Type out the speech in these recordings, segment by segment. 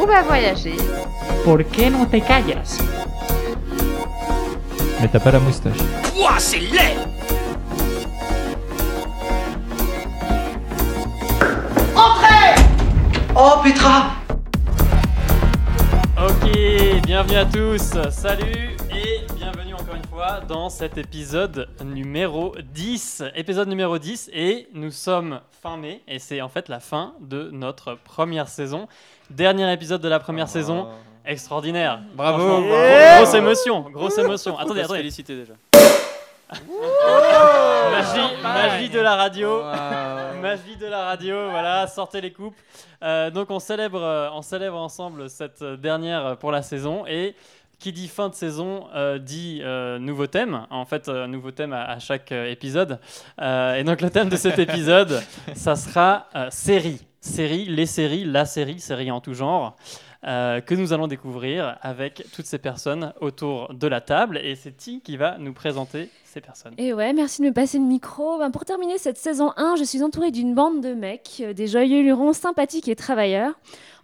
ou va voyager. ¿Por qué no te callas? Mais t'as pas la moustache. Ouah, c'est laid Oh Petra Ok, bienvenue à tous, salut dans cet épisode numéro 10. Épisode numéro 10 et nous sommes fin mai et c'est en fait la fin de notre première saison. Dernier épisode de la première saison, extraordinaire. Bravo. Grosse émotion, grosse émotion. Attendez, attendez. féliciter déjà. Magie, magie de la radio. Magie de la radio, voilà, sortez les coupes. Euh, donc on célèbre, euh, on célèbre ensemble cette euh, dernière pour la saison et qui dit fin de saison euh, dit euh, nouveau thème. En fait, euh, nouveau thème à, à chaque euh, épisode. Et donc le thème de cet épisode, ça sera série, série, les séries, la série, série en tout genre. Euh, que nous allons découvrir avec toutes ces personnes autour de la table. Et c'est Ti qui va nous présenter ces personnes. Et ouais, merci de me passer le micro. Ben, pour terminer cette saison 1, je suis entourée d'une bande de mecs, euh, des joyeux lurons sympathiques et travailleurs.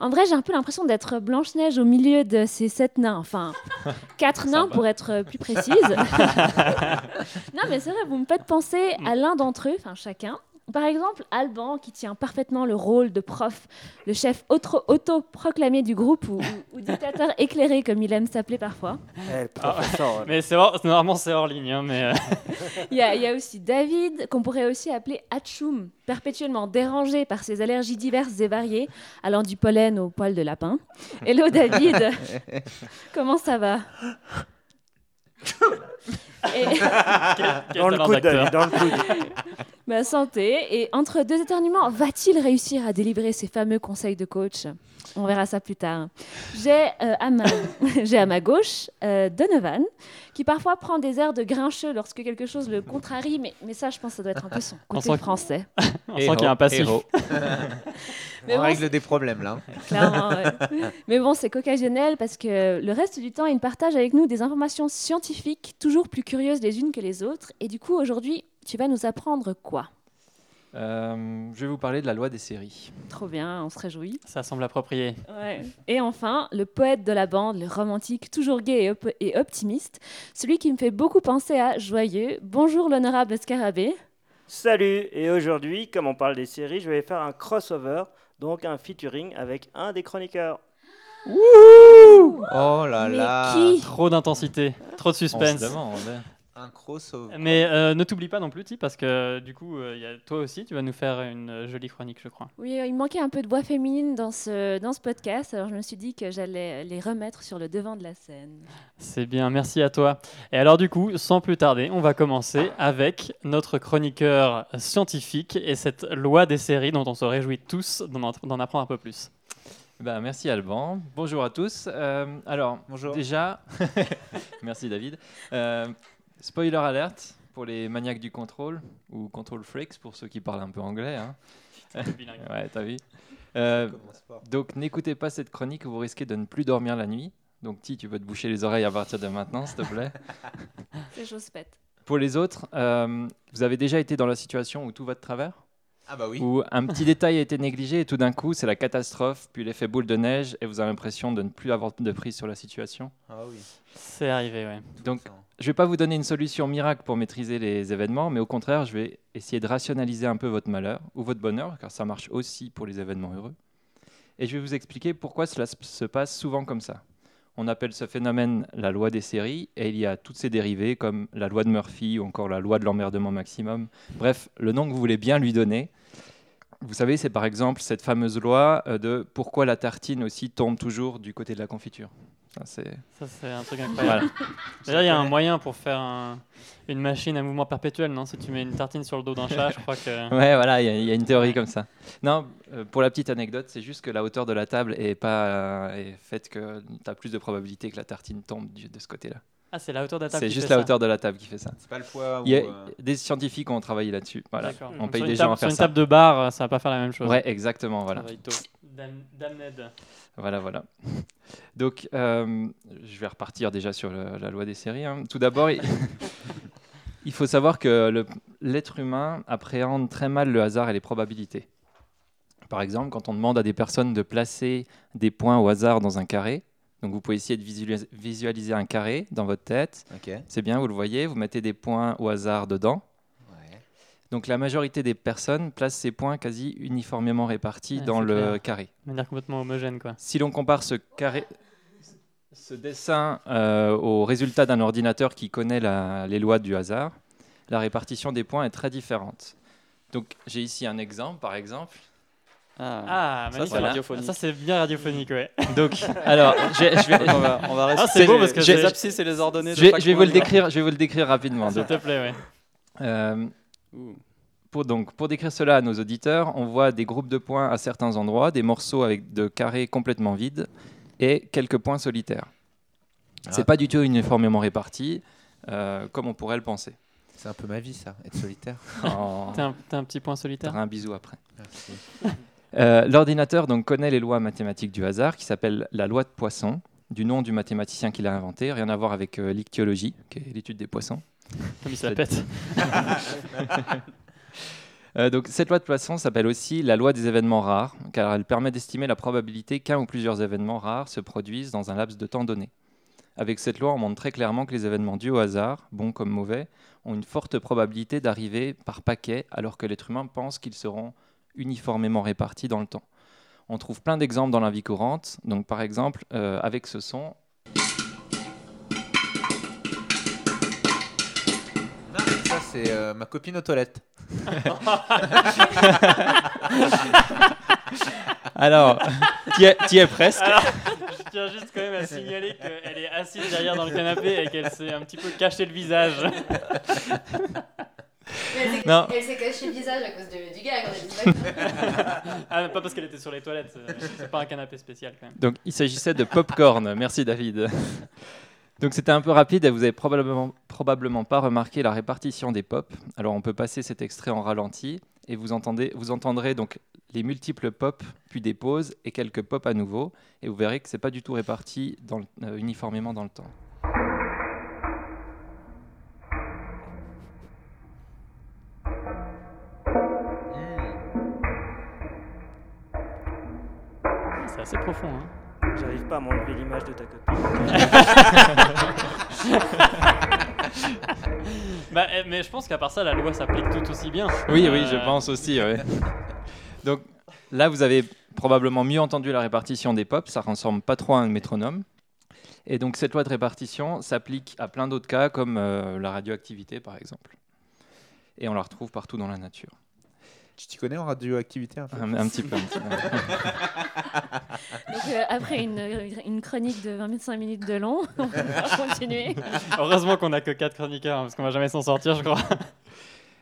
En vrai, j'ai un peu l'impression d'être Blanche-Neige au milieu de ces sept nains. Enfin, quatre nains pour être plus précise. non, mais c'est vrai, vous me faites penser à l'un d'entre eux, enfin chacun. Par exemple, Alban, qui tient parfaitement le rôle de prof, le chef auto- auto-proclamé du groupe ou, ou- ou dictateur éclairé, comme il aime s'appeler parfois. Eh, professeur, Mais c'est normalement c'est hors ligne, hein, mais euh, Il y, a, il y a aussi David, qu'on pourrait aussi appeler Hatchoum, perpétuellement dérangé par ses allergies diverses et variées, allant du pollen au poil de lapin. Hello David, comment ça va? Et- quel Dans le talent coude, d'acteur. David, dans le coude. Ma santé. Et entre deux éternuements, va-t-il réussir à délivrer ses fameux conseils de coach? On verra ça plus tard. J'ai euh, à, ma... j'ai à ma gauche euh, Donovan, qui parfois prend des airs de grincheux lorsque quelque chose le contrarie, mais, mais ça, je pense que ça doit être un peu son On côté sent que- français. On sent qu'il y a un passif. Mais On bon, règle des problèmes là. Clairement, ouais. Mais bon, c'est qu'occasionnel parce que le reste du temps, il partage avec nous des informations scientifiques toujours plus curieuses les unes que les autres. Et du coup, aujourd'hui, tu vas nous apprendre quoi? Euh, je vais vous parler de la loi des séries. Trop bien, on se réjouit. Ça semble approprié. Ouais. Et enfin, le poète de la bande, le romantique, toujours gai et, op- et optimiste, celui qui me fait beaucoup penser à Joyeux. Bonjour l'honorable Scarabée. Salut, et aujourd'hui, comme on parle des séries, je vais faire un crossover, donc un featuring avec un des chroniqueurs. Oh là Mais là. qui Trop d'intensité, trop de On se suspense. demande. Un crossover. Mais euh, ne t'oublie pas non plus, Ti, parce que du coup, euh, il y a toi aussi, tu vas nous faire une euh, jolie chronique, je crois. Oui, il manquait un peu de voix féminine dans ce, dans ce podcast, alors je me suis dit que j'allais les remettre sur le devant de la scène. C'est bien, merci à toi. Et alors du coup, sans plus tarder, on va commencer avec notre chroniqueur scientifique et cette loi des séries dont on se réjouit tous d'en d'en apprendre un peu plus. Bah, merci Alban. Bonjour à tous. Euh, alors, Bonjour. déjà, merci David. Euh, spoiler alerte pour les maniaques du contrôle ou control freaks pour ceux qui parlent un peu anglais. hein. Ouais, t'as vu. Euh, donc, n'écoutez pas cette chronique, vous risquez de ne plus dormir la nuit. Donc, Ti, tu peux te boucher les oreilles à partir de maintenant, s'il te plaît. C'est chose faite. Pour les autres, euh, vous avez déjà été dans la situation où tout va de travers? Ah bah oui. où un petit détail a été négligé et tout d'un coup c'est la catastrophe, puis l'effet boule de neige et vous avez l'impression de ne plus avoir de prise sur la situation. Ah oui. C'est arrivé, ouais. Donc je ne vais pas vous donner une solution miracle pour maîtriser les événements, mais au contraire je vais essayer de rationaliser un peu votre malheur ou votre bonheur, car ça marche aussi pour les événements heureux. Et je vais vous expliquer pourquoi cela se passe souvent comme ça. On appelle ce phénomène la loi des séries, et il y a toutes ses dérivées comme la loi de Murphy ou encore la loi de l'emmerdement maximum. Bref, le nom que vous voulez bien lui donner. Vous savez, c'est par exemple cette fameuse loi euh, de pourquoi la tartine aussi tombe toujours du côté de la confiture. Ça, c'est... Un truc incroyable. D'ailleurs, il y a un moyen pour faire un- une machine à mouvement perpétuel, non? Si tu mets une tartine sur le dos d'un chat, je crois que. Ouais, voilà, il y, a- il y a une théorie comme ça. Non, euh, pour la petite anecdote, c'est juste que la hauteur de la table est pas euh, est faite que tu as plus de probabilité que la tartine tombe de ce côté-là. Ah, c'est la hauteur de la table. C'est qui juste fait la ça. hauteur de la table qui fait ça. C'est pas le poids Il y a euh, des scientifiques ont travaillé là-dessus. Voilà. D'accord. On Donc, paye des gens à faire Sur une ça. table de bar, ça va pas faire la même chose. Ouais, exactement, voilà. Ça Damned. Voilà, voilà. Donc, euh, je vais repartir déjà sur le- la loi des séries. hein. Tout d'abord, il, il faut savoir que l'être humain appréhende très mal le hasard et les probabilités. Par exemple, quand on demande à des personnes de placer des points au hasard dans un carré, donc vous pouvez essayer de visualis- visualiser un carré dans votre tête. C'est bien, vous le voyez, vous mettez des points au hasard dedans. Ouais. Donc la majorité des personnes placent ces points quasi uniformément répartis Ouais, dans le clair. carré. De manière complètement homogène, quoi. Si l'on compare ce carré, ce dessin euh, au résultat d'un ordinateur qui connaît la- les lois du hasard, la répartition des points est très différente. Donc j'ai ici un exemple, par exemple. Ah. Ah, Ça, c'est radiophonique. Ça, c'est bien radiophonique, ouais. Donc, alors, je vais, je vais- on va, on va Ah, c'est beau les- parce que les abscisses et les ordonnées. de je vais- je vais vous le décrire, je vais vous le décrire rapidement. S'il te plaît, ouais. euh. Pour, donc, pour décrire cela à nos auditeurs, on voit des groupes de points à certains endroits, des morceaux avec de carrés complètement vides et quelques points solitaires. C'est Ah. pas du tout uniformément réparti, euh, comme on pourrait le penser. C'est un peu ma vie, ça, être solitaire. Oh, T'as un, un petit point solitaire? Un bisou après. Merci. Euh, L'ordinateur donc connaît les lois mathématiques du hasard, qui s'appelle la loi de Poisson, du nom du mathématicien qui l'a inventé, rien à voir avec euh, l'ichtyologie, qui est l'étude des poissons. Comme il pète. Euh, donc, cette loi de Poisson s'appelle aussi la loi des événements rares, car elle permet d'estimer la probabilité qu'un ou plusieurs événements rares se produisent dans un laps de temps donné. Avec cette loi, on montre très clairement que les événements dus au hasard, bons comme mauvais, ont une forte probabilité d'arriver par paquet, alors que l'être humain pense qu'ils seront uniformément répartis dans le temps. On trouve plein d'exemples dans la vie courante. Donc, par exemple, euh, avec ce son, Non, ça, c'est euh, ma copine aux toilettes. alors, tu es, es presque. Je tiens juste quand même à signaler qu'elle est assise derrière dans le canapé et qu'elle s'est un petit peu caché le visage. Mais elle s'est- Non. Elle s'est cachée le visage à cause de- du d'accord. Ah, pas parce qu'elle était sur les toilettes. euh, C'est pas un canapé spécial quand même. Donc, il s'agissait de popcorn. Merci, David. Donc, c'était un peu rapide et vous avez probablement, probablement pas remarqué la répartition des pops. Alors, on peut passer cet extrait en ralenti et vous, entendez, vous entendrez donc les multiples pops, puis des pauses et quelques pops à nouveau. Et vous verrez que c'est pas du tout réparti dans le- euh, uniformément dans le temps. C'est assez profond. Hein. J'arrive pas à m'enlever l'image de ta copine. Bah, eh, mais je pense qu'à part ça, la loi s'applique tout aussi bien. Oui, oui, Euh, je pense aussi. ouais. Donc là, vous avez probablement mieux entendu la répartition des pops. Ça ressemble pas trop à un métronome. Et donc cette loi de répartition s'applique à plein d'autres cas, comme euh, la radioactivité, par exemple. Et on la retrouve partout dans la nature. Tu t'y connais en radioactivité un peu Un, un petit peu. un petit peu. Donc, euh, après une, une chronique de 25 minutes de long, on va continuer. Heureusement qu'on a que 4 chroniqueurs, hein, parce qu'on va jamais s'en sortir, je crois.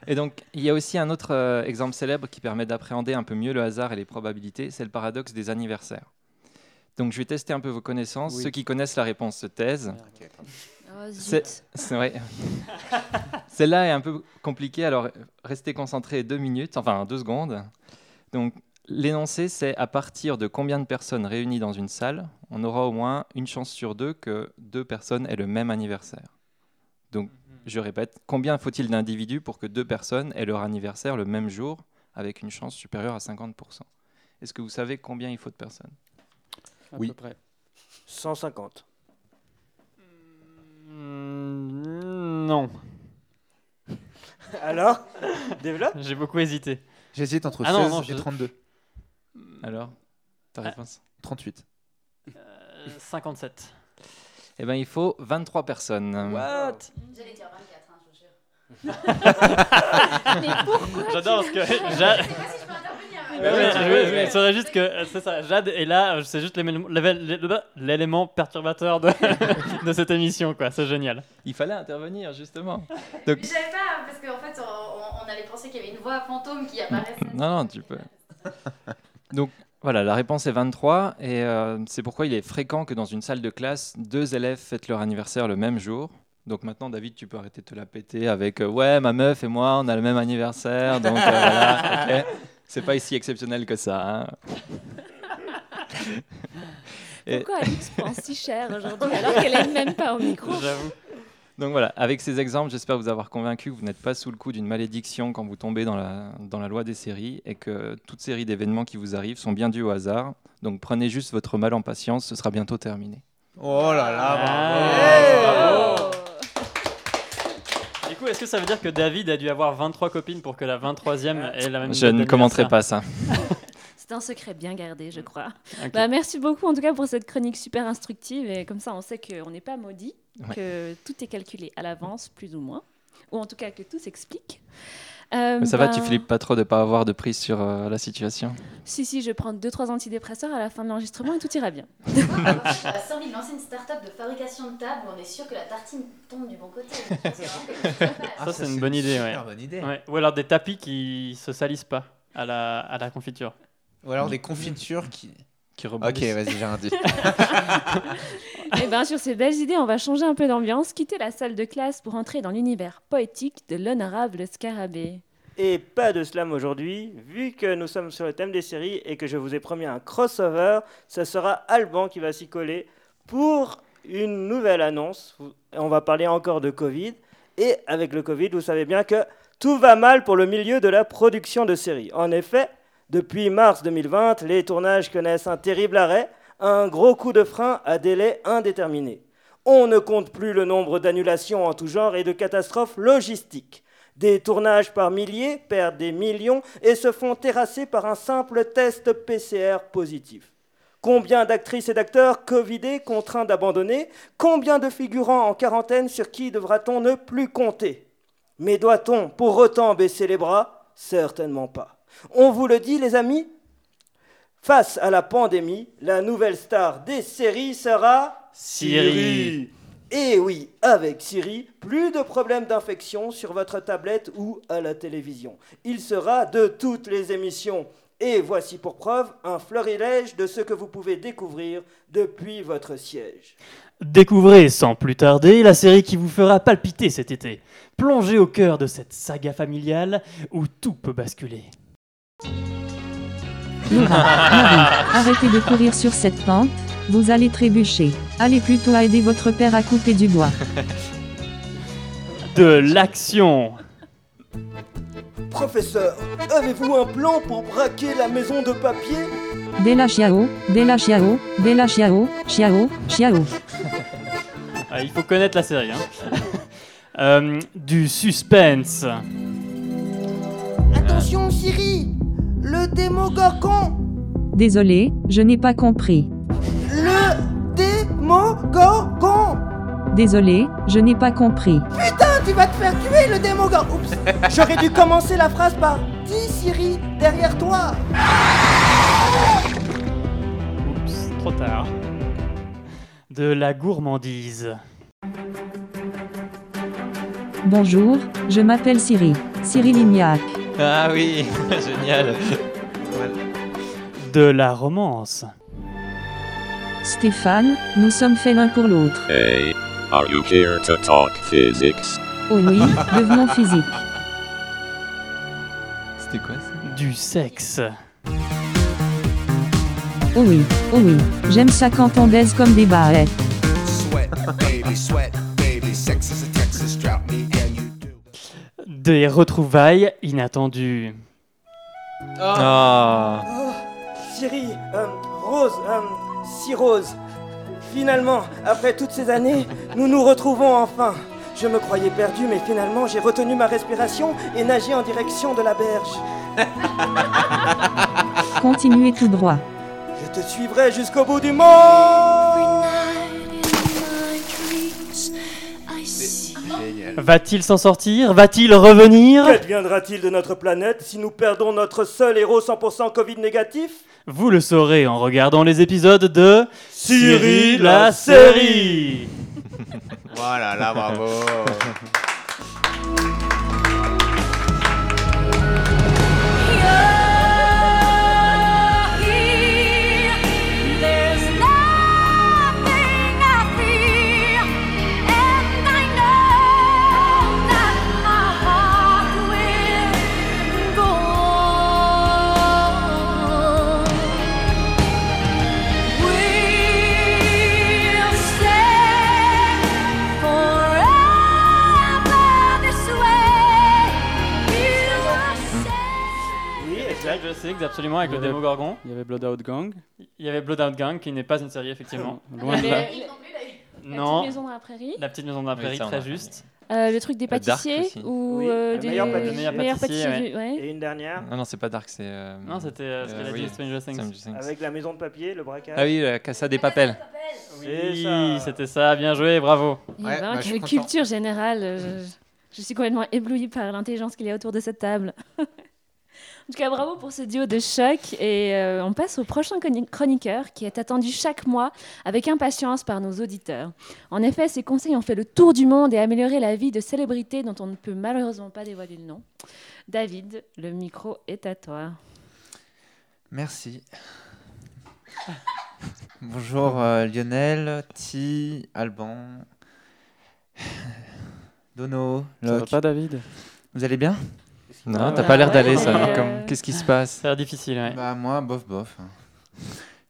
Et donc, il y a aussi un autre euh, exemple célèbre qui permet d'appréhender un peu mieux le hasard et les probabilités, c'est le paradoxe des anniversaires. Donc, je vais tester un peu vos connaissances. Oui. Ceux qui connaissent la réponse se taisent. Ok. Oh. C'est c'est vrai. Celle-là est un peu compliquée, alors restez concentrés deux minutes, enfin deux secondes. Donc, l'énoncé, c'est à partir de combien de personnes réunies dans une salle, on aura au moins une chance sur deux que deux personnes aient le même anniversaire. Donc, je répète, combien faut-il d'individus pour que deux personnes aient leur anniversaire le même jour avec une chance supérieure à 50% Est-ce que vous savez combien il faut de personnes? À Oui. peu près. 150. Mm, non, Alors Développe j'ai beaucoup hésité. J'hésite entre Ah non, 16 non, et je- 32. Alors, ta Ah. réponse? 38. Euh, 57. Eh bien, il faut 23 personnes. What? J'allais dire 24, hein, je vous jure. Mais pourquoi J'adore parce que sais pas si je juste que euh, c'est ça. Jade est là, euh, c'est juste l'élément- perturbateur de, de cette émission, quoi. C'est génial. Il fallait intervenir, justement. Mais je savais pas, parce qu'en fait, on, on allait penser qu'il y avait une voix fantôme qui apparaissait. Non, non, tu peux. Donc, voilà, la réponse est 23. Et euh, c'est pourquoi il est fréquent que dans une salle de classe, deux élèves fêtent leur anniversaire le même jour. Donc maintenant, David, tu peux arrêter de te la péter avec euh, Ouais, ma meuf et moi, on a le même anniversaire. Donc euh, voilà, ok. C'est pas si exceptionnel que ça. hein. Pourquoi Alix prend si cher aujourd'hui alors qu'elle aime même pas au micro? J'avoue. Donc voilà, avec ces exemples, j'espère vous avoir convaincu que vous n'êtes pas sous le coup d'une malédiction quand vous tombez dans la, dans la loi des séries et que toute série d'événements qui vous arrivent sont bien dus au hasard. Donc prenez juste votre mal en patience, ce sera bientôt terminé. Oh là là, Ah, bravo. Du coup, est-ce que ça veut dire que David a dû avoir 23 copines pour que la 23e ait la même Je ne commenterai pas ça. C'est un secret bien gardé, je crois. Bah, merci beaucoup en tout cas pour cette chronique super instructive et comme ça on sait qu'on n'est pas maudit, Ouais. que tout est calculé à l'avance plus ou moins, ou en tout cas que tout s'explique. Euh, Mais ça va, bah, tu flippes pas trop de pas avoir de prise sur euh, la situation Si, si, je vais prendre 2-3 antidépresseurs à la fin de l'enregistrement et tout ira bien. J'ai assez envie de lancer une start-up de fabrication de tables où on est sûr que la tartine tombe du bon côté. Ça, c'est une bonne idée, ouais. super bonne idée. Ouais. Ou alors des tapis qui se salissent pas à la, à la confiture. Ou alors des confitures qui. qui Ok, rebondissent. vas-y, j'ai un dit. Et bien sur ces belles idées, on va changer un peu d'ambiance, quitter la salle de classe pour entrer dans l'univers poétique de l'honorable Scarabée. Et pas de slam aujourd'hui, vu que nous sommes sur le thème des séries et que je vous ai promis un crossover, ce sera Alban qui va s'y coller pour une nouvelle annonce. On va parler encore de Covid. Et avec le Covid, vous savez bien que tout va mal pour le milieu de la production de séries. En effet, depuis mars 2020, les tournages connaissent un terrible arrêt, un gros coup de frein à délai indéterminé. On ne compte plus le nombre d'annulations en tout genre et de catastrophes logistiques. Des tournages par milliers perdent des millions et se font terrasser par un simple test PCR positif. Combien d'actrices et d'acteurs Covidés contraints d'abandonner? Combien de figurants en quarantaine sur qui devra-t-on ne plus compter? Mais doit-on pour autant baisser les bras? Certainement pas. On vous le dit les amis Face à la pandémie, la nouvelle star des séries sera Siri. Et oui, avec Siri, plus de problèmes d'infection sur votre tablette ou à la télévision. Il sera de toutes les émissions. Et voici pour preuve un florilège de ce que vous pouvez découvrir depuis votre siège. Découvrez sans plus tarder la série qui vous fera palpiter cet été. Plongez au cœur de cette saga familiale où tout peut basculer. Laura, Marie, arrêtez de courir sur cette pente, vous allez trébucher. Allez plutôt aider votre père à couper du bois. De l'action Professeur, avez-vous un plan pour braquer la maison de papier? Bella Chiao, Bella Chiao, Bella Chiao, Chiao, Chiao. Ah, Il faut connaître la série. hein. Euh, du suspense. Attention Siri Le démogorgon Désolé, je n'ai pas compris. Le démogorgon Désolé, je n'ai pas compris. Putain, tu vas te faire tuer le démogorgon Oups J'aurais dû commencer la phrase par Dis Siri, derrière toi Oups, trop tard. De la gourmandise. Bonjour, je m'appelle Siri. Cyril Lignac. Ah oui, génial. De la romance. Stéphane, nous sommes faits l'un pour l'autre. Hey, are you here to talk physics? Oh oui, devenons physique. C'était quoi ça? Du sexe. Oh oui, oh oui, j'aime ça quand on baise comme des barrettes. Sweat, baby, sweat, Des retrouvailles inattendues. Ah, Oh, Siri, euh, Rose, euh, si Rose. Finalement, après toutes ces années, nous nous retrouvons enfin. Je me croyais perdu, mais finalement, j'ai retenu ma respiration et nagé en direction de la berge. Continuez tout droit. Je te suivrai jusqu'au bout du monde. Va-t-il s'en sortir? Va-t-il revenir? Qu'adviendra-t-il de notre planète si nous perdons notre seul héros 100% Covid négatif? Vous le saurez en regardant les épisodes de Cyril, la la série. Voilà, là, bravo. absolument, avec le avait- Démogorgon. Il y avait Blood Out Gang. Il y avait Blood Out Gang, qui n'est pas une série, effectivement. Loin de là. avait- La Non. petite maison dans la prairie. La petite maison de la Oui, prairie, ça, on très a- juste. Euh, le truc des pâtissiers ou Oui, euh, des meilleur meilleurs pâtissier, pâtissiers, ouais. Et une dernière, Non, non, c'est pas Dark, c'est. euh, Non, c'était euh, ce euh, qu'elle a oui, dit, Stranger Things. Stranger Things. avec la maison de papier, le braquage. Ah oui, la Casa des Papels. C'est Oui, ça. c'était ça, bien joué, bravo. Ouais, bah, quelle culture générale. euh, Je, je suis complètement éblouie par l'intelligence qu'il y a autour de cette table. en tout cas, bravo pour ce duo de choc. Et euh, on passe au prochain chroni- chroniqueur qui est attendu chaque mois avec impatience par nos auditeurs. En effet, ses conseils ont fait le tour du monde et amélioré la vie de célébrités dont on ne peut malheureusement pas dévoiler le nom. David, le micro est à toi. Merci. Bonjour euh, Lionel, Ti, Alban, Dono, Ça va Locke. pas, David? Vous allez bien? Non, t'as Ouais. pas l'air d'aller, Ouais. ça. Comme- Qu'est-ce qui se passe Ça a l'air difficile, ouais. Bah moi, bof bof.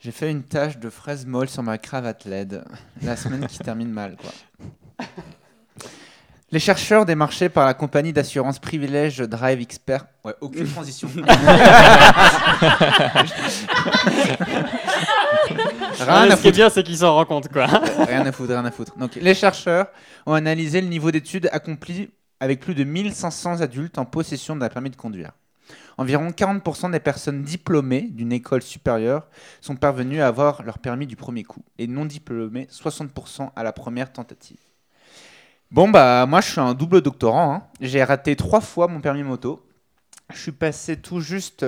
J'ai fait une tache de fraise molle sur ma cravate LED. La semaine qui termine mal, quoi. Les chercheurs démarchés par la compagnie d'assurance Privilège Drive Expert. Ouais, aucune transition. Ah, Rien à ce qui est foutre. bien, c'est qu'ils s'en rendent compte, quoi. Rien à foutre, rien à foutre. Donc, les chercheurs ont analysé le niveau d'études accompli avec plus de 1500 adultes en possession d'un permis de conduire. Environ 40% des personnes diplômées d'une école supérieure sont parvenues à avoir leur permis du premier coup et non diplômées 60% à la première tentative. Bon bah moi je suis un double doctorant. hein. J'ai raté trois fois mon permis moto. Je suis passé tout juste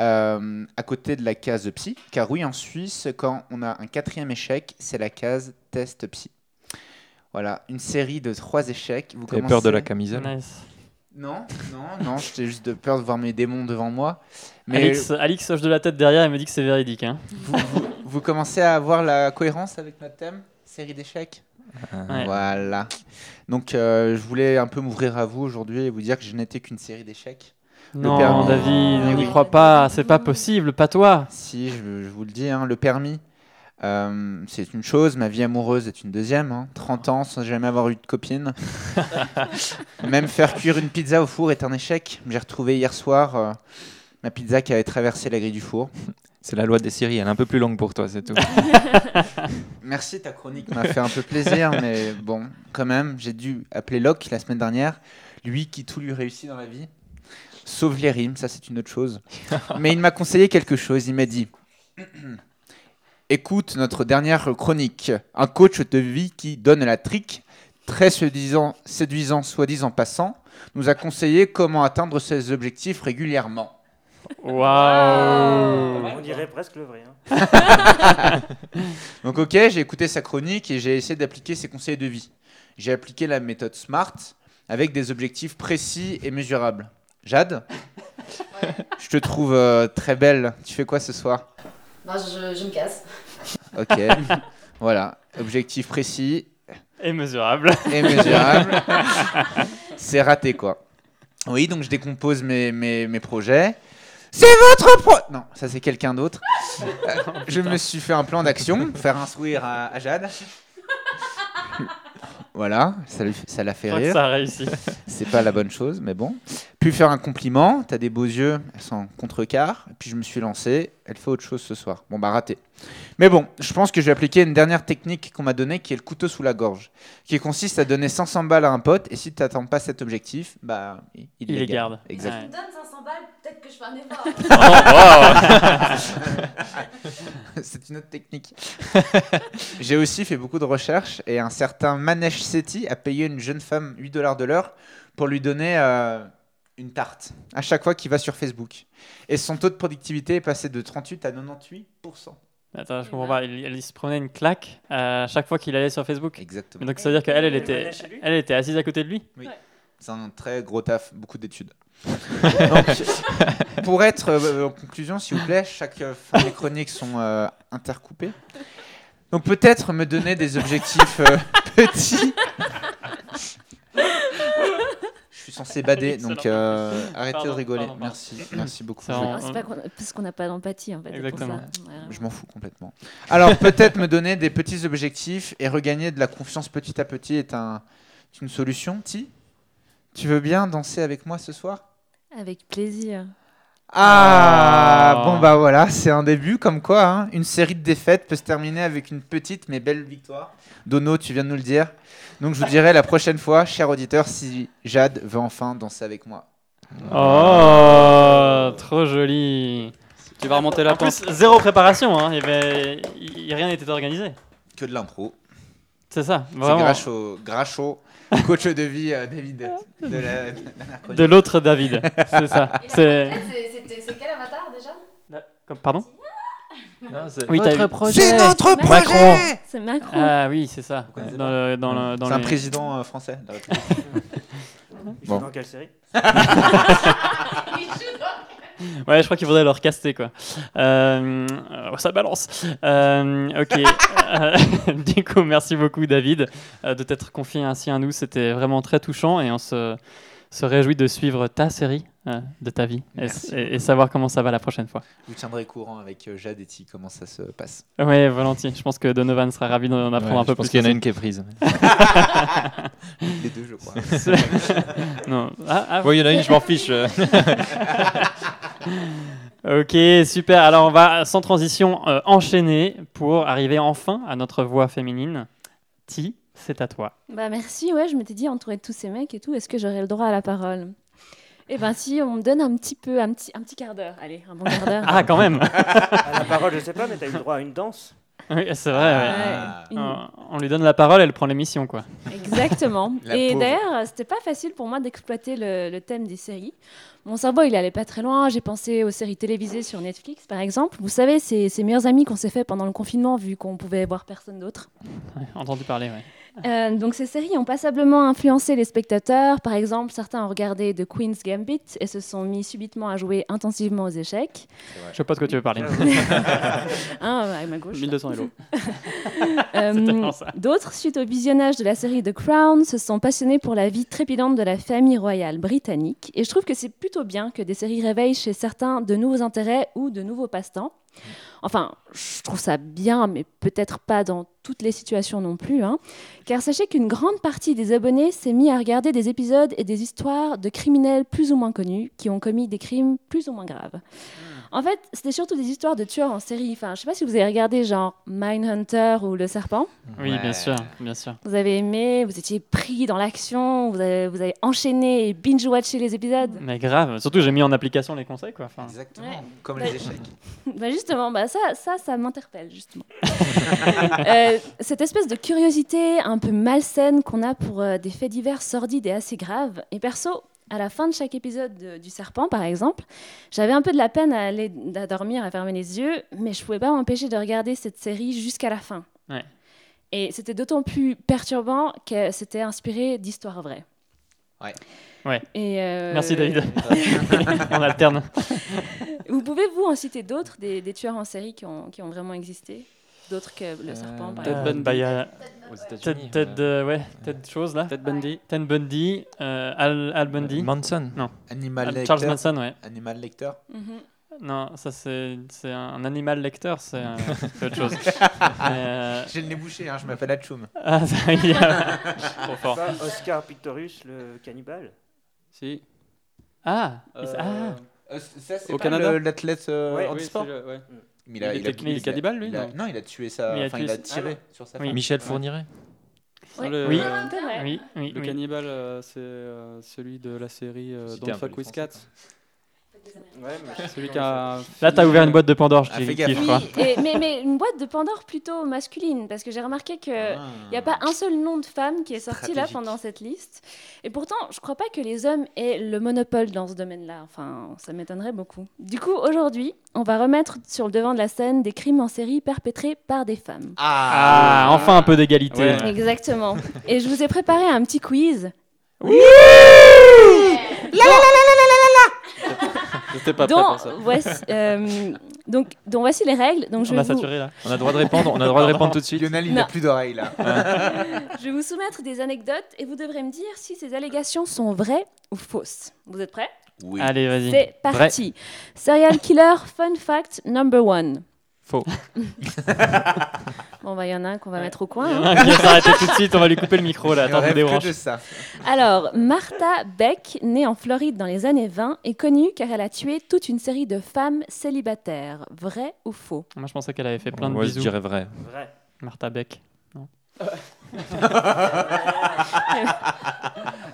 euh, à côté de la case psy, car oui en Suisse quand on a un quatrième échec c'est la case test psy. Voilà une série de trois échecs. Vous T'avais peur de la commencez- camisole Nice. Non, non, non, j'étais juste de peur de voir mes démons devant moi. Mais Alix, Alix hoche de la tête derrière et me dit que c'est véridique. Hein. vous, vous- vous commencez à avoir la cohérence avec notre thème Série d'échecs? Ouais. Voilà. Donc euh, je voulais un peu m'ouvrir à vous aujourd'hui et vous dire que je n'étais qu'une série d'échecs. Non, permis. David, on n'y oui. croit pas. C'est pas possible, pas toi. Si, je, je vous le dis, hein, le permis, euh, c'est une chose, ma vie amoureuse est une deuxième. hein. 30 ans sans jamais avoir eu de copine. Même faire cuire une pizza au four est un échec. J'ai retrouvé hier soir euh, ma pizza qui avait traversé la grille du four. C'est la loi des séries, elle est un peu plus longue pour toi, c'est tout. Merci, ta chronique m'a fait un peu plaisir, mais bon, quand même, j'ai dû appeler Locke la semaine dernière, lui qui tout lui réussit dans la vie, sauf les rimes, ça c'est une autre chose. Mais il m'a conseillé quelque chose, il m'a dit Écoute notre dernière chronique, un coach de vie qui donne la trick, très séduisant, séduisant soi-disant passant, nous a conseillé comment atteindre ses objectifs régulièrement. Waouh. On dirait presque le vrai. hein. Donc ok, j'ai écouté sa chronique et j'ai essayé d'appliquer ses conseils de vie. J'ai appliqué la méthode SMART avec des objectifs précis et mesurables. Jade? Je te trouve euh, très belle. Tu fais quoi ce soir? Non, je, je me casse. Ok. voilà. Objectif précis Et mesurable. et mesurable. C'est raté quoi. Oui, donc je décompose mes, mes, mes projets. C'est votre pro... Non, ça c'est quelqu'un d'autre. Euh, je me suis fait un plan d'action, faire un sourire à, à Jade. Voilà, ça lui ça l'a fait rire. ça a réussi. C'est pas la bonne chose, mais bon. Puis faire un compliment, t'as des beaux yeux, elles sont en contrequart. Puis je me suis lancé, elle fait autre chose ce soir. Bon bah raté. Mais bon, je pense que je vais appliquer une dernière technique qu'on m'a donnée qui est le couteau sous la gorge, qui consiste à donner 500 balles à un pote et si t'attends pas cet objectif, bah il, Il les les garde. Exact. Tu me donnes 500 balles, peut-être que je fais un effort. C'est une autre technique. J'ai aussi fait beaucoup de recherches et un certain Manesh Sethi a payé une jeune femme 8 dollars de l'heure pour lui donner euh, une tarte à chaque fois qu'il va sur Facebook. Et son taux de productivité est passé de 38 à 98%. Attends, je comprends pas. Il, il se prenait une claque à chaque fois qu'il allait sur Facebook. Exactement. Donc ça veut dire qu'elle, elle était, elle assise à côté de lui? C'est un très gros taf, beaucoup d'études. Donc, pour être euh, en conclusion, s'il vous plaît, chaque euh, fin des chroniques sont euh, intercoupées. Donc peut-être me donner des objectifs euh, petits. Je suis censé bader, donc euh, arrêtez Pardon, de rigoler. pardon, pardon. Merci, merci beaucoup. Ah, c'est pas qu'on- parce qu'on n'a pas d'empathie en fait. c'est pour Exactement. ça. Voilà. Je m'en fous complètement. Alors peut-être me donner des petits objectifs et regagner de la confiance petit à petit est un, est une solution. Ti, tu veux bien danser avec moi ce soir? Avec plaisir. Ah, Oh. bon bah voilà, c'est un début comme quoi hein, une série de défaites peut se terminer avec une petite mais belle victoire. Dono, tu viens de nous le dire. Donc je vous dirai la prochaine fois, cher auditeur, si Jade veut enfin danser avec moi. Oh, trop joli. Tu vas remonter la En plus, pente. zéro préparation. Hein. Il y avait... il- rien n'était organisé. Que de l'impro. C'est ça, C'est vraiment. grâce au coach de vie euh, David de la, de la mercredi. De l'autre David. C'est ça. C'est. C'est- c'était- C'est quel avatar déjà? Comme- Pardon? Non, c'est Oui, projet. C'est notre projet Macron. C'est Macron. Ah oui, c'est ça. connaissez Dans le, dans le, dans C'est un président euh, français. Bon. dans quelle série? Ouais, je crois qu'il faudrait leur caster quoi. Euh, euh, ça balance. Euh, ok. Euh, du coup, merci beaucoup David euh, de t'être confié ainsi à nous. C'était vraiment très touchant et on se, se réjouit de suivre ta série euh, de ta vie et, Merci et- et savoir comment ça va la prochaine fois. Je vous tiendrai courant avec euh, Jade et Ti comment ça se passe. Ouais, volontiers. Je pense que Donovan sera ravi d'en apprendre Ouais, un peu je pense plus. qu'il y en a une qui est prise. Les deux, je crois. Non. Ah, ah, Oui, il y en a une, je m'en fiche. Ok, super. Alors on va sans transition euh, enchaîner pour arriver enfin à notre voix féminine. Ti, c'est à toi. Bah merci, ouais, je m'étais dit entouré de tous ces mecs et tout, est-ce que j'aurais le droit à la parole? Eh ben si, on me donne un petit peu, un petit, un petit quart d'heure, allez, un bon quart d'heure. Ah, quand même. À la parole, je sais pas, mais t'as eu le droit à une danse? Oui, c'est vrai. ouais. Ah. Une- Euh, On lui donne la parole, elle prend l'émission, quoi. Exactement. Et d'ailleurs, c'était pas facile pour moi d'exploiter le, le thème des séries. Mon cerveau, il allait pas très loin. J'ai pensé aux séries télévisées sur Netflix, par exemple. Vous savez, ces, ces meilleurs amis qu'on s'est fait pendant le confinement, vu qu'on pouvait voir personne d'autre. Ouais, entendu parler, ouais. Euh, donc ces séries ont passablement influencé les spectateurs. Par exemple, certains ont regardé The Queen's Gambit et se sont mis subitement à jouer intensivement aux échecs. Je sais pas de quoi tu veux parler. Hein, à ma gauche. 1200 Hello. Euh, tellement ça. D'autres, suite au visionnage de la série The Crown, se sont passionnés pour la vie trépidante de la famille royale britannique. Et je trouve que c'est plutôt bien que des séries réveillent chez certains de nouveaux intérêts ou de nouveaux passe-temps. Enfin, je trouve ça bien, mais peut-être pas dans toutes les situations non plus. hein. Car sachez qu'une grande partie des abonnés s'est mis à regarder des épisodes et des histoires de criminels plus ou moins connus qui ont commis des crimes plus ou moins graves. En fait, c'était surtout des histoires de tueurs en série. Enfin, je sais pas si vous avez regardé genre Mindhunter ou Le Serpent. Oui, Ouais. bien sûr, bien sûr. Vous avez aimé, vous étiez pris dans l'action, vous avez, vous avez enchaîné et binge-watché les épisodes. Mais grave. Surtout, j'ai mis en application les conseils, quoi. Enfin, Exactement. Ouais. Comme Bah, les échecs. bah justement, bah ça, ça, ça m'interpelle justement. Euh, cette espèce de curiosité un peu malsaine qu'on a pour euh, des faits divers sordides et assez graves. Et perso, à la fin de chaque épisode de- du Serpent, par exemple, j'avais un peu de la peine à aller à dormir, à fermer les yeux, mais je pouvais pas m'empêcher de regarder cette série jusqu'à la fin. Ouais. Et c'était d'autant plus perturbant que c'était inspiré d'histoires vraies. Ouais. Ouais. Et euh, Merci, David. On alterne. Vous pouvez vous en citer d'autres, des, des tueurs en série qui ont, qui ont vraiment existé? D'autres que le serpent, par Ted exemple Bundy. bah, Aux Ted, États-Unis. Ted, euh, ouais, Ted chose là. Ted Bundy. Ted Bundy, euh, Al, Al Bundy. Manson. Animal Al- lecteur. Charles Manson, ouais. Animal lecteur. Mhm. Non, ça c'est c'est un animal lecteur, c'est euh, c'est autre chose. Mais, euh, J'ai le nez bouché, hein, je m'appelle Atchoum. ah, ça, il y a- Trop fort. Pas Oscar Pictorius, le cannibale? Si. Ah, il- Euh, ah. ça, c'est Au pas Canada le- l'athlète euh, Ouais, oui, le-. Mais il, a, Il il, a, il est cannibale, lui, il a- non Non, il a tué sa. Il a Enfin, tué il a tiré sur sa Oui. femme. Michel Fourniret. Ouais. Le- Oui. euh. Oui, oui, Le oui. cannibale, euh, c'est euh, celui de la série euh, un peu Fuck with Cats. Ouais, mais Celui qui a. Là, t'as ouvert une boîte de Pandore, je Ah, fais gaffe. Oui, et- mais, mais une boîte de Pandore plutôt masculine, parce que j'ai remarqué qu'il Ah. n'y a pas un seul nom de femme qui est sorti là pendant cette liste. Et pourtant, je crois pas que les hommes aient le monopole dans ce domaine-là. Enfin, ça m'étonnerait beaucoup. Du coup, aujourd'hui, on va remettre sur le devant de la scène des crimes en série perpétrés par des femmes. Ah, enfin un peu d'égalité. Ouais. Exactement. Et je vous ai préparé un petit quiz. J'étais pas prêt dont pour ça. voici, euh, donc, voici les règles. Donc, je On a vous- saturé là. On a le droit de répondre, on a le droit de répondre tout de suite. Lionel, il n'a plus d'oreilles là. Je vais vous soumettre des anecdotes et vous devrez me dire si ces allégations sont vraies ou fausses. Vous êtes prêts? Oui. Allez, vas-y. C'est parti. Serial killer, fun fact number one. Faux. Bon, bah, il y en a un qu'on va mettre au Il coin. hein. qui va s'arrêter tout de suite, on va lui couper le micro là. Il Attends, je que de ça. Alors, Martha Beck, née en Floride dans les années 20, est connue car elle a tué toute une série de femmes célibataires. Vrai ou faux? Moi, je pensais qu'elle avait fait plein de Moi, je bisous. dirais vrai. Vrai. Martha Beck.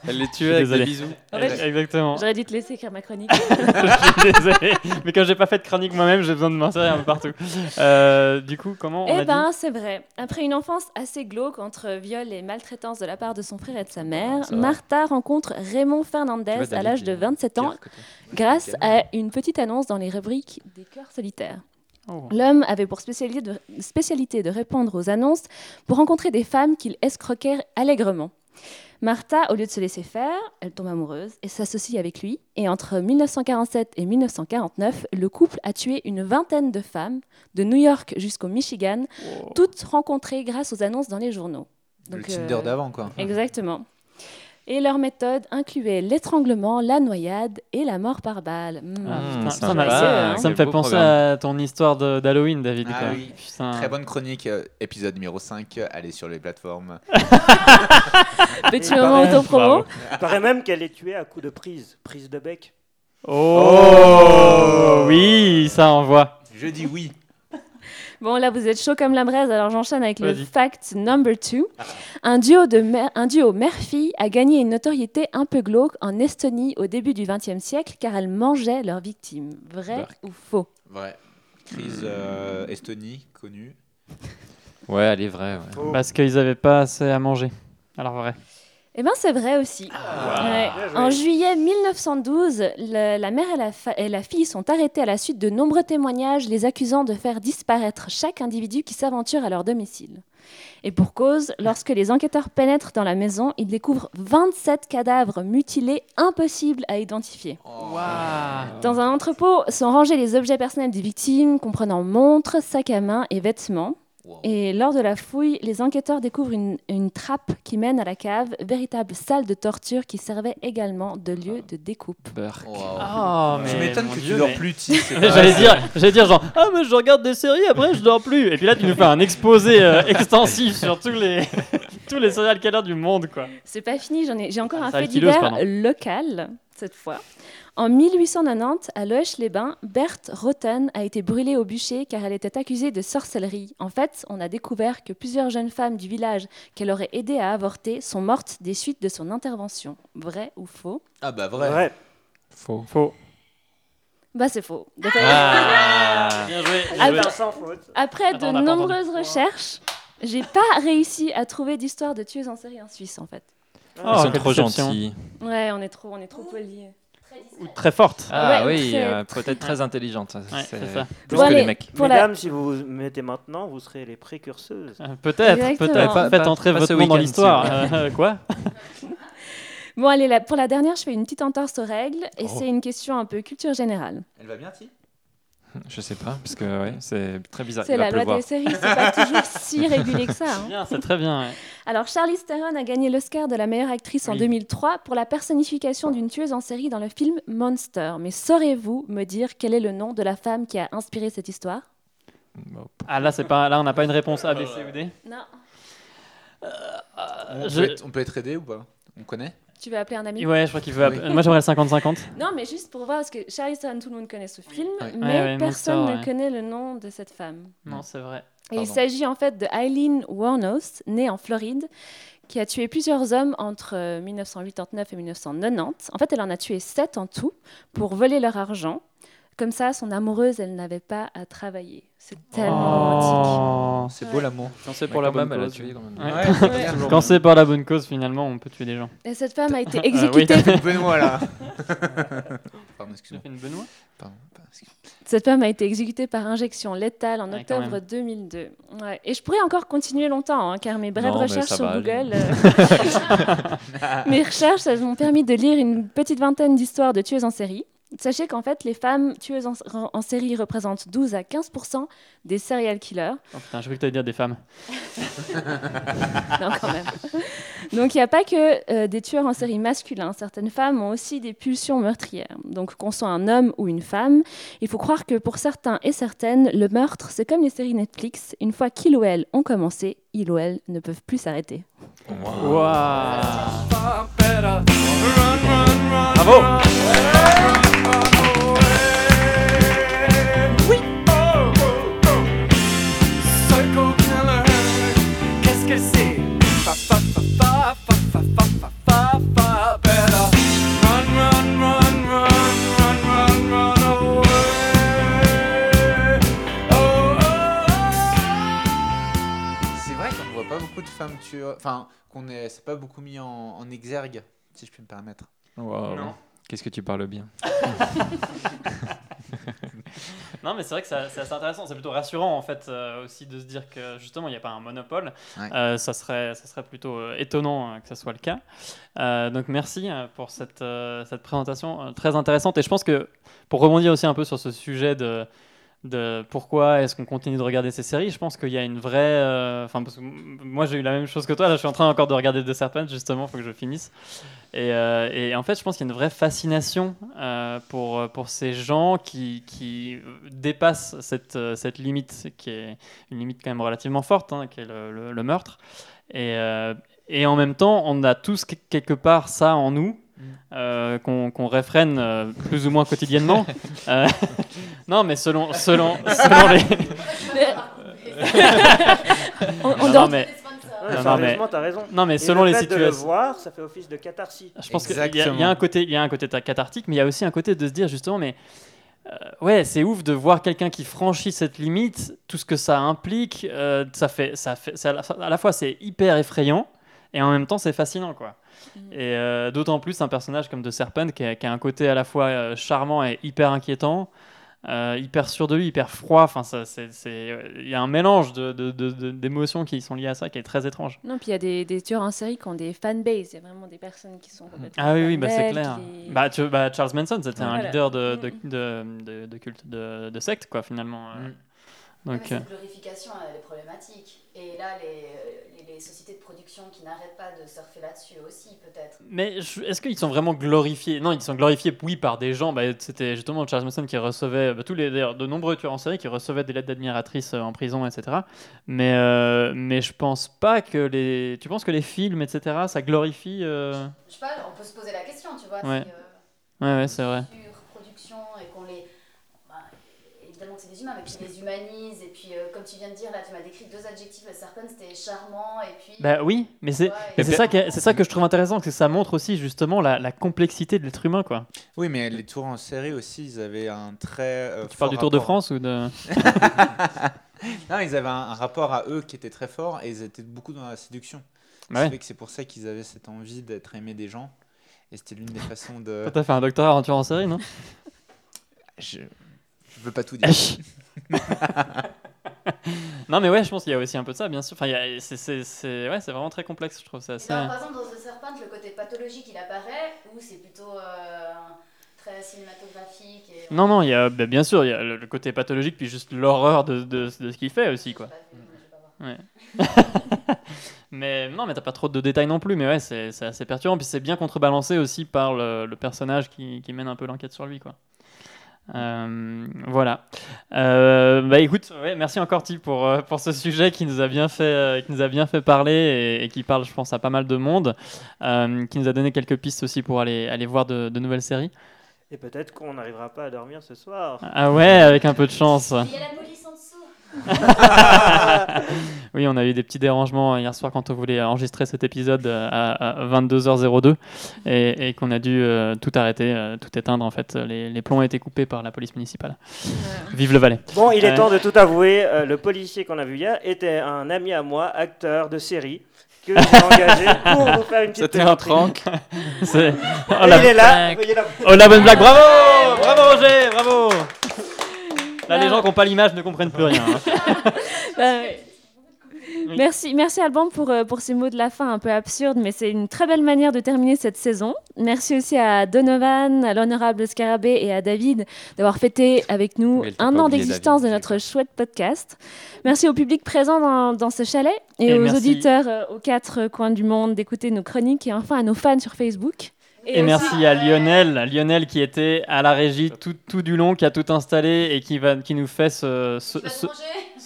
Elle les tuait avec désolé. des bisous. En fait, Exactement. J'aurais dû te laisser écrire ma chronique. je suis désolé. Mais comme j'ai pas fait de chronique moi-même, j'ai besoin de m'insérer un peu partout. Euh, du coup, comment on a Eh dit ben, c'est vrai. Après une enfance assez glauque entre viol et maltraitance de la part de son frère et de sa mère, ça va. Martha rencontre Raymond Fernandez Tu vois, à David, l'âge de est 27 ans pire que toi. grâce à une petite annonce dans les rubriques des cœurs solitaires. Oh. L'homme avait pour spécialité de, spécialité de répondre aux annonces pour rencontrer des femmes qu'il escroquait allègrement. Martha, au lieu de se laisser faire, elle tombe amoureuse et s'associe avec lui. Et entre 1947 et 1949, le couple a tué une vingtaine de femmes, de New York jusqu'au Michigan, toutes rencontrées grâce aux annonces dans les journaux. Le Donc, Tinder euh, d'avant, quoi. Exactement. Et leur méthode incluait l'étranglement, la noyade et la mort par balle. Mmh. Ah, putain, ça m'a- Ah, ça quel me fait penser programme. à ton histoire d'Halloween, David. Ah oui. Putain. Très bonne chronique, euh, épisode numéro 5. Allez sur les plateformes. Petit Et moment auto-promo. Il paraît même qu'elle est tuée à coups de prise. Prise de bec. Oh, oui, ça envoie. Je dis oui. Bon, là, vous êtes chaud comme la braise, alors j'enchaîne avec le fact number two. Un duo, de mère- un duo mère-fille a gagné une notoriété un peu glauque en Estonie au début du XXe siècle car elles mangeaient leurs victimes. Vrai ou faux? Vrai. Crise euh, Estonie, connue. Ouais, elle est vraie. ouais. Faux. Parce qu'ils avaient pas assez à manger. Alors vrai. Eh bien, c'est vrai aussi. Ouais. Joué. En juillet 1912, le- la mère et la, fa- et la fille sont arrêtées à la suite de nombreux témoignages les accusant de faire disparaître chaque individu qui s'aventure à leur domicile. Et pour cause, lorsque les enquêteurs pénètrent dans la maison, ils découvrent 27 cadavres mutilés impossibles à identifier. Dans un entrepôt sont rangés les objets personnels des victimes, comprenant montres, sacs à main et vêtements. Wow. Et lors de la fouille, les enquêteurs découvrent une, une trappe qui mène à la cave, véritable salle de torture qui servait également de lieu de découpe. Wow. Oh, Tu mais m'étonnes mon que Dieu, tu dors mais- plus, J'allais dire, j'allais dire genre ah mais je regarde des séries après je dors plus et puis là tu nous fais un exposé euh, extensif sur tous les tous les serial killers du monde quoi. C'est pas fini, j'en ai, j'ai encore Ah, un fait divers local, cette fois. En 1890, à Loesch-les-Bains, Berthe Rotten a été brûlée au bûcher car elle était accusée de sorcellerie. En fait, on a découvert que plusieurs jeunes femmes du village qu'elle aurait aidé à avorter sont mortes des suites de son intervention. Vrai ou faux? Ah bah vrai. Vrai. Faux. Faux. Bah c'est faux. Fait- Ah. Bien joué. Joué. sans faute. Après Attends, de nombreuses recherches, j'ai pas réussi à trouver d'histoire de tueuse en série en Suisse en fait. Oh, Ils sont trop gentils. Ouais, on est trop, on est trop polis. Ou très forte. Ah Ouais, oui, euh, peut-être très intelligente. Ouais, c'est ça. Plus Bon, que allez, les mecs. Pour la- Mesdames, si vous vous mettez maintenant, vous serez les précurseuses. Euh, Peut-être, peut-être. Pas- Faites pas- entrer pas votre nom dans l'histoire. si Euh, quoi Bon, allez, là, pour la dernière, je fais une petite entorse aux règles et Oh. c'est une question un peu culture générale. Elle va bien, Tis Je sais pas, parce que ouais, c'est très bizarre. C'est la loi des séries, c'est pas toujours si régulé que ça. hein. C'est très bien. ouais. Alors, Charlize Theron a gagné l'Oscar de la meilleure actrice en Oui. 2003 pour la personnification d'une tueuse en série dans le film Monster. Mais saurez-vous me dire quel est le nom de la femme qui a inspiré cette histoire? Ah là c'est pas là on n'a pas une réponse A B C ou D? Non. on, je- peut être, on peut être aidé ou pas? On connaît? Tu veux appeler un ami? Ouais, je crois qu'il veut. Oui. app- Moi j'aimerais le 50-50. Non, mais juste pour voir, parce que Charlize Theron, tout le monde connaît ce film, mais Ouais, ouais, personne Monster, ne ouais. connaît le nom de cette femme. Non, c'est vrai. Et il s'agit en fait de Eileen Wuornos, née en Floride, qui a tué plusieurs hommes entre euh, 1989 et 1990. En fait, elle en a tué sept en tout pour voler leur argent. Comme ça, son amoureuse, elle n'avait pas à travailler. C'est tellement romantique. C'est beau l'amour. Quand c'est pour la bonne elle a cause. tué quand même. Ouais. Ouais, c'est clair. Quand c'est par la bonne cause, finalement, on peut tuer des gens. Et cette femme a été Ah, oui. exécutée. Benoît là. Pardon, excuse-moi. une Benoît Pardon, excuse- Cette femme a été exécutée par injection létale en octobre même. 2002. Ouais. Et je pourrais encore continuer longtemps, hein, car mes brèves Non, recherches sur va. Google, euh, mes recherches, elles m'ont permis de lire une petite vingtaine d'histoires de tueuses en série. Sachez qu'en fait, les femmes tueuses en, en série représentent 12 à 15% des serial killers. Oh putain, je croyais que t'allais dire des femmes. Non, quand même. Donc il n'y a pas que euh, des tueurs en série masculins. Certaines femmes ont aussi des pulsions meurtrières. Donc qu'on soit un homme ou une femme, il faut croire que pour certains et certaines, le meurtre, c'est comme les séries Netflix. Une fois qu'il ou elle ont commencé, il ou elle ne peuvent plus s'arrêter. Oh. Qu'est-ce que c'est? Vrai qu'on ne voit pas beaucoup de femmes tueuses. Enfin, qu'on est, c'est pas beaucoup mis en exergue, si je puis me permettre. Non. Qu'est-ce que tu parles bien Non, mais c'est vrai que ça- c'est assez intéressant. C'est plutôt rassurant, en fait, euh, aussi de se dire que justement, il n'y a pas un monopole. Ouais. Euh, ça, serait, ça serait plutôt euh, étonnant euh, que ça soit le cas. Euh, donc, merci pour cette, euh, cette présentation euh, très intéressante. Et je pense que pour rebondir aussi un peu sur ce sujet de. De pourquoi est-ce qu'on continue de regarder ces séries Je pense qu'il y a une vraie. euh, Enfin, moi j'ai eu la même chose que toi. Là, je suis en train encore de regarder The Serpent justement. Il faut que je finisse. Et, euh, et en fait, je pense qu'il y a une vraie fascination euh, pour, pour ces gens qui, qui dépassent cette, cette limite, qui est une limite quand même relativement forte, hein, qui est le, le- meurtre. Et, et en même temps, on a tous que- quelque part ça en nous. Euh, qu'on qu'on réfrène euh, plus ou moins quotidiennement. Euh, non, mais selon, selon, selon les. On- on Non, dort- mais- non, non, mais- t'as raison. Non, mais Et selon le les fait de le situations. voir, ça fait office de catharsis. Je pense qu'il y, a- il y a Exactement. un côté, il y a un côté ta- cathartique, mais il y a aussi un côté de se dire justement, mais ouais, c'est ouf de voir quelqu'un qui franchit cette limite, tout ce que ça implique, euh, ça fait, ça fait, ça- à la fois c'est hyper effrayant et en même temps c'est fascinant quoi. Et euh, d'autant plus un personnage comme The Serpent qui a, qui a un côté à la fois euh, charmant et hyper inquiétant. euh, hyper sûr de lui, hyper froid. Enfin, ça, c'est, c'est- il y a un mélange de, de- de- de- d'émotions qui sont liées à ça, qui est très étrange. Non, puis il y a des, des tueurs en série qui ont des fanbases. Il y a vraiment des personnes qui sont complètement Ah oui, oui, fans bah, c'est clair. qui Bah, tu- bah, Charles Manson, c'était un Voilà. leader de, de, Mm. de, de- de culte, de, de secte, quoi, finalement. Ouais, Donc, euh, cette glorification, elle est problématique. Et là, les, sociétés de production qui n'arrêtent pas de surfer là-dessus aussi, peut-être. mais est-ce qu'ils sont vraiment glorifiés? Non, ils sont glorifiés, oui, par des gens. Bah, c'était justement Charles Manson qui recevait, bah, tous les, d'ailleurs, de nombreux tueurs en série qui recevaient des lettres d'admiratrices euh, en prison, etc. Mais, euh, mais je pense pas que les. Tu penses que les films, etc., ça glorifie euh, Je sais pas, on peut se poser la question, tu vois. Ouais. si, euh, Ouais, ouais, c'est vrai et qu'on les. bah, évidemment que c'est des humains, mais qu'ils les humanise. Et puis, euh, comme tu viens de dire, là, tu m'as décrit deux adjectifs. Le serpent, c'était charmant. Et puis. Bah oui, mais c'est Ouais, ça, c'est ça que je trouve intéressant, c'est que ça montre aussi justement la, la complexité de l'être humain, quoi. Oui, mais les tours en série aussi, ils avaient un très. euh, Tu parles du Tour de France ou de non, ils avaient un, un rapport à eux qui était très fort et ils étaient beaucoup dans la séduction. Bah ouais. que c'est pour ça qu'ils avaient cette envie d'être aimés des gens. Et c'était l'une des façons de. T'as fait un doctorat en tueur en série, non? Je... je veux pas tout dire. Non, mais ouais, je pense qu'il y a aussi un peu de ça, bien sûr. Enfin, c'est, ouais, vraiment très complexe, je trouve ça assez. Par exemple, dans The Serpent, le côté pathologique, il apparaît, ou c'est plutôt euh, très cinématographique et... Non, non, il y a, bah, bien sûr, il y a le, le côté pathologique, puis juste l'horreur de, de, de ce qu'il fait aussi, quoi. Ouais. mais non, mais t'as pas trop de détails non plus, mais ouais, c'est, c'est assez perturbant. Puis c'est bien contrebalancé aussi par le, le personnage qui, qui mène un peu l'enquête sur lui, quoi. Euh, voilà. Euh, bah écoute, ouais, merci encore Ti pour, euh, pour ce sujet qui nous a bien fait, euh, qui nous a bien fait parler et, et qui parle, je pense, à pas mal de monde, euh, qui nous a donné quelques pistes aussi pour aller, aller voir de, de nouvelles séries. Et peut-être qu'on n'arrivera pas à dormir ce soir. Ah ouais, avec un peu de chance. Il y a la police en dessous oui, on a eu des petits dérangements hier soir quand on voulait enregistrer cet épisode euh, à, à 22h02 et, et qu'on a dû euh, tout arrêter, euh, tout éteindre en fait. Les, les plombs ont été coupés par la police municipale. Vive le Valais. Bon, il est Euh, temps de tout avouer. euh, le policier qu'on a vu hier était un ami à moi, acteur de série, que j'ai engagé pour vous faire une petite C'était un trank. C'est- Oh, la il est là. Oh la bonne blague, bravo Bravo Roger, bravo Là, les gens qui n'ont pas l'image ne comprennent plus rien. hein. Merci, merci Alban pour, euh, pour ces mots de la fin un peu absurdes, mais c'est une très belle manière de terminer cette saison. Merci aussi à Donovan, à l'honorable Scarabée et à David d'avoir fêté avec nous un an d'existence de notre chouette podcast. Merci au public présent dans, dans ce chalet et, Et aux merci. auditeurs euh, aux quatre coins du monde d'écouter nos chroniques et enfin à nos fans sur Facebook. Et, aussi- merci à Lionel, Lionel qui était à la régie tout, tout du long, qui a tout installé et qui, va, qui nous fait ce, ce,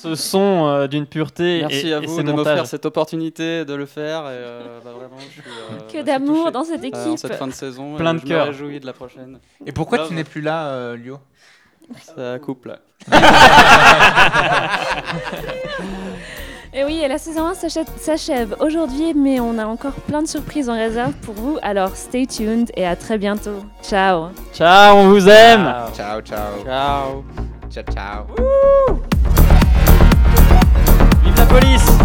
ce son euh, d'une pureté. Merci et, à et vous ces de m'offrir cette opportunité de le faire. Et, euh, bah, vraiment, je suis, euh, Que je d'amour dans cette équipe. en cette fin de saison. Plein et de je cœur. me réjouis de la prochaine. Et pourquoi tu n'es plus là, euh, Lio? Ça coupe là. Et oui, et la saison 1 s'achève- aujourd'hui, mais on a encore plein de surprises en réserve pour vous. Alors stay tuned et à très bientôt. Ciao Ciao, on vous aime. Ciao, ciao. Ciao. Ciao, ciao. police.